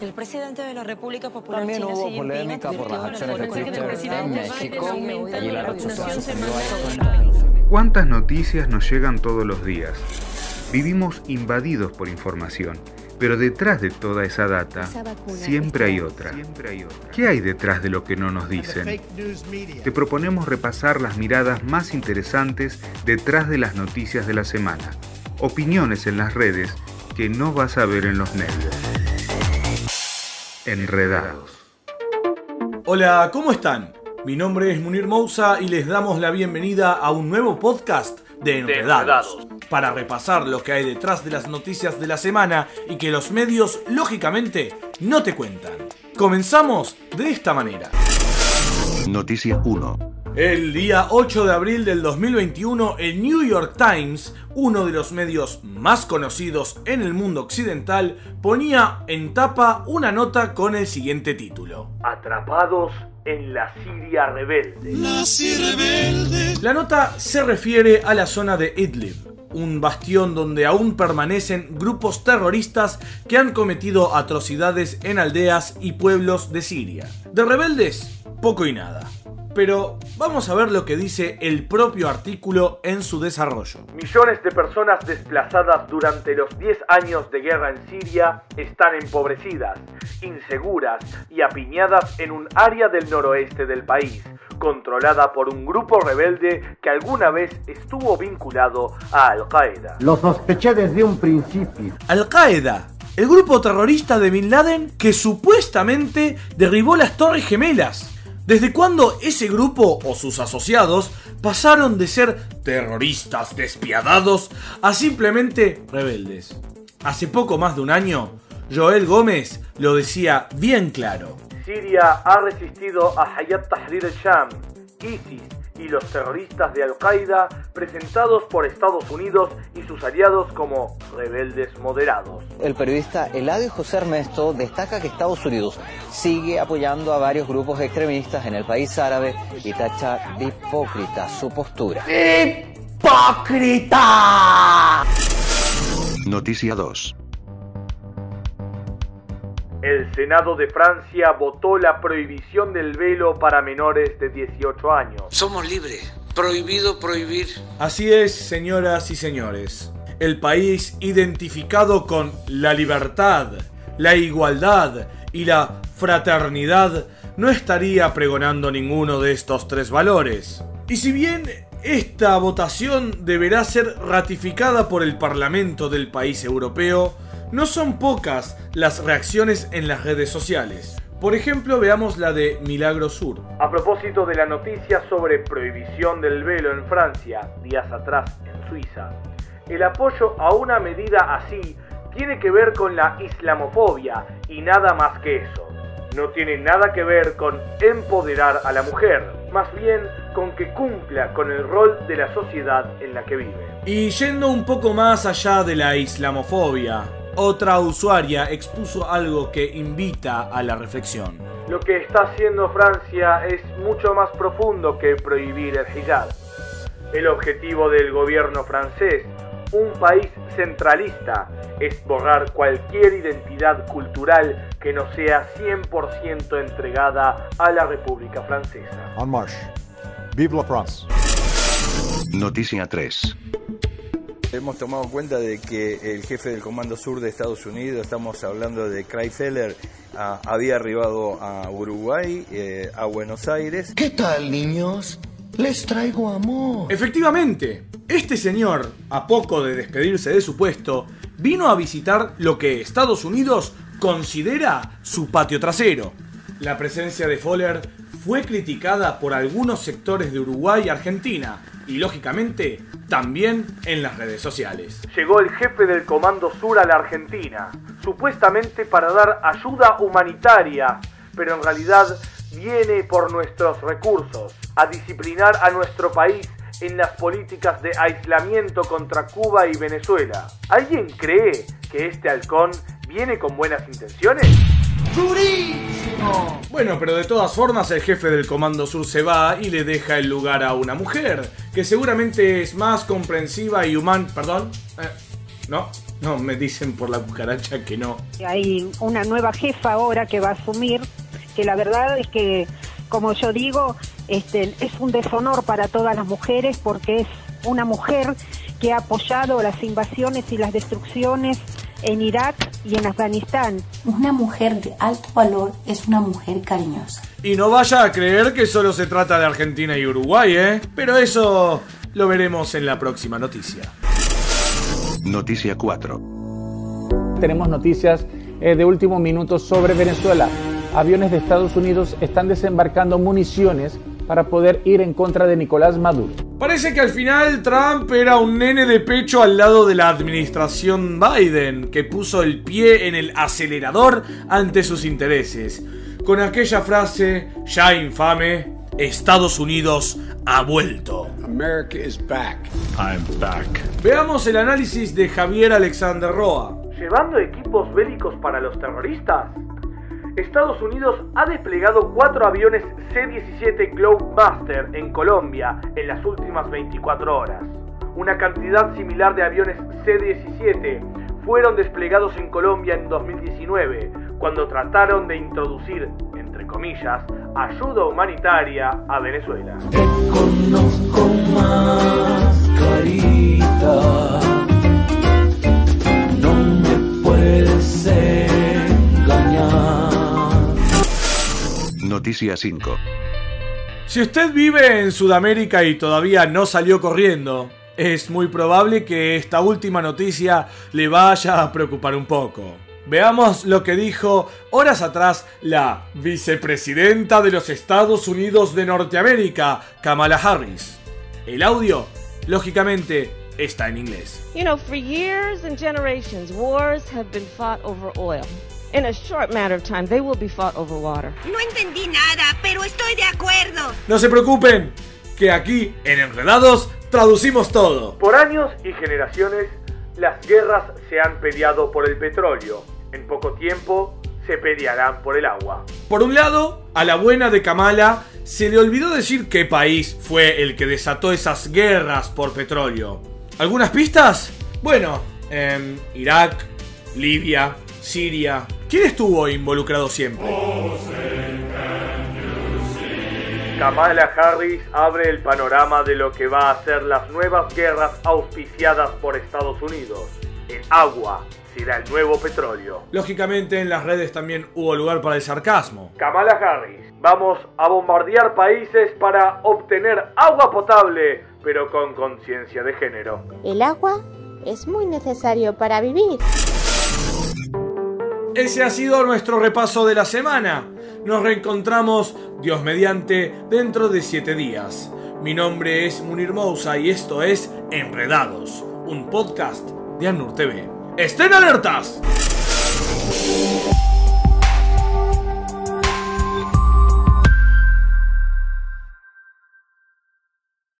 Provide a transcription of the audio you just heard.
El presidente de la República Popular También China, hubo polémica por las acciones de Twitter en México y la ¿Cuántas noticias nos llegan todos los días? Vivimos invadidos por información, pero detrás de toda esa data siempre hay otra. ¿Qué hay detrás de lo que no nos dicen? Te proponemos repasar las miradas más interesantes detrás de las noticias de la semana. Opiniones en las redes que no vas a ver en los medios. Enredados. Hola, ¿cómo están? Mi nombre es Munir Mousa y les damos la bienvenida a un nuevo podcast de Enredados, para repasar lo que hay detrás de las noticias de la semana y que los medios, lógicamente, no te cuentan. Comenzamos de esta manera. Noticia 1. El día 8 de abril del 2021, el New York Times, uno de los medios más conocidos en el mundo occidental, ponía en tapa una nota con el siguiente título. Atrapados en la Siria rebelde. La nota se refiere a la zona de Idlib, un bastión donde aún permanecen grupos terroristas que han cometido atrocidades en aldeas y pueblos de Siria. De rebeldes, poco y nada. Pero vamos a ver lo que dice el propio artículo en su desarrollo. Millones de personas desplazadas durante los 10 años de guerra en Siria están empobrecidas, inseguras y apiñadas en un área del noroeste del país, controlada por un grupo rebelde que alguna vez estuvo vinculado a Al-Qaeda. Lo sospeché desde un principio. Al-Qaeda, el grupo terrorista de Bin Laden que supuestamente derribó las Torres Gemelas. ¿Desde cuándo ese grupo o sus asociados pasaron de ser terroristas despiadados a simplemente rebeldes? Hace poco más de un año, Joel Gómez lo decía bien claro. Siria ha resistido a Hayat Tahrir al-Sham, ISIS y los terroristas de Al-Qaeda presentados por Estados Unidos y sus aliados como rebeldes moderados. El periodista Eladio José Ernesto destaca que Estados Unidos sigue apoyando a varios grupos extremistas en el país árabe y tacha de hipócrita su postura. ¡Hipócrita! Noticia 2. El Senado de Francia votó la prohibición del velo para menores de 18 años. Somos libres. Prohibido prohibir. Así es, señoras y señores. El país identificado con la libertad, la igualdad y la fraternidad no estaría pregonando ninguno de estos tres valores. Y si bien esta votación deberá ser ratificada por el Parlamento del país europeo, no son pocas las reacciones en las redes sociales. Por ejemplo, veamos la de Milagro Sur. A propósito de la noticia sobre prohibición del velo en Francia, días atrás en Suiza, el apoyo a una medida así tiene que ver con la islamofobia y nada más que eso. No tiene nada que ver con empoderar a la mujer, más bien con que cumpla con el rol de la sociedad en la que vive. Y yendo un poco más allá de la islamofobia, otra usuaria expuso algo que invita a la reflexión. Lo que está haciendo Francia es mucho más profundo que prohibir el hijab. El objetivo del gobierno francés, un país centralista, es borrar cualquier identidad cultural que no sea 100% entregada a la República Francesa. En marche. Vive la France. Noticia 3. Hemos tomado cuenta de que el jefe del Comando Sur de Estados Unidos, estamos hablando de Chrysler, ah, había arribado a Uruguay, eh, a Buenos Aires. ¿Qué tal, niños? Les traigo amor. Efectivamente, este señor, a poco de despedirse de su puesto, vino a visitar lo que Estados Unidos considera su patio trasero. La presencia de Fowler fue criticada por algunos sectores de Uruguay y Argentina, y lógicamente también en las redes sociales. Llegó el jefe del Comando Sur a la Argentina, supuestamente para dar ayuda humanitaria, pero en realidad viene por nuestros recursos, a disciplinar a nuestro país en las políticas de aislamiento contra Cuba y Venezuela. ¿Alguien cree que este halcón viene con buenas intenciones? Bueno, pero de todas formas el jefe del Comando Sur se va y le deja el lugar a una mujer, que seguramente es más comprensiva y humana... Perdón. Eh, No, no, me dicen por la cucaracha que no. Hay una nueva jefa ahora que va a asumir, que la verdad es que, como yo digo, este, es un deshonor para todas las mujeres porque es una mujer que ha apoyado las invasiones y las destrucciones en Irak y en Afganistán. Una mujer de alto valor es una mujer cariñosa. Y no vaya a creer que solo se trata de Argentina y Uruguay, ¿eh? Pero eso lo veremos en la próxima noticia. Noticia 4. Tenemos noticias eh, de último minuto sobre Venezuela. Aviones de Estados Unidos están desembarcando municiones para poder ir en contra de Nicolás Maduro. Parece que al final Trump era un nene de pecho al lado de la administración Biden, que puso el pie en el acelerador ante sus intereses. Con aquella frase ya infame, Estados Unidos ha vuelto. America is back. I'm back. Veamos el análisis de Javier Alexander Roa. ¿Llevando equipos bélicos para los terroristas? Estados Unidos ha desplegado cuatro aviones C-17 Globemaster en Colombia en las últimas 24 horas. Una cantidad similar de aviones C-17 fueron desplegados en Colombia en 2019, cuando trataron de introducir, entre comillas, ayuda humanitaria a Venezuela. Te conozco más, carita. Noticia 5. Si usted vive en Sudamérica y todavía no salió corriendo, es muy probable que esta última noticia le vaya a preocupar un poco. Veamos lo que dijo horas atrás la vicepresidenta de los Estados Unidos de Norteamérica, Kamala Harris. El audio, lógicamente, está en inglés. You know, for years and generations, wars have been fought over oil. In a short matter of time, they will be fought over water. No entendí nada, pero estoy de acuerdo. No se preocupen, que aquí, en Enredados, traducimos todo. Por años y generaciones, las guerras se han peleado por el petróleo. En poco tiempo, se pelearán por el agua. Por un lado, a la buena de Kamala se le olvidó decir qué país fue el que desató esas guerras por petróleo. ¿Algunas pistas? Bueno, em, Irak, Libia, Siria. ¿Quién estuvo involucrado siempre? Kamala Harris abre el panorama de lo que va a ser las nuevas guerras auspiciadas por Estados Unidos. El agua será el nuevo petróleo. Lógicamente en las redes también hubo lugar para el sarcasmo. Kamala Harris, vamos a bombardear países para obtener agua potable, pero con conciencia de género. El agua es muy necesario para vivir. Ese ha sido nuestro repaso de la semana. Nos reencontramos, Dios mediante, dentro de 7 días. Mi nombre es Munir Mousa y esto es Enredados, un podcast de Anur TV. ¡Estén alertas!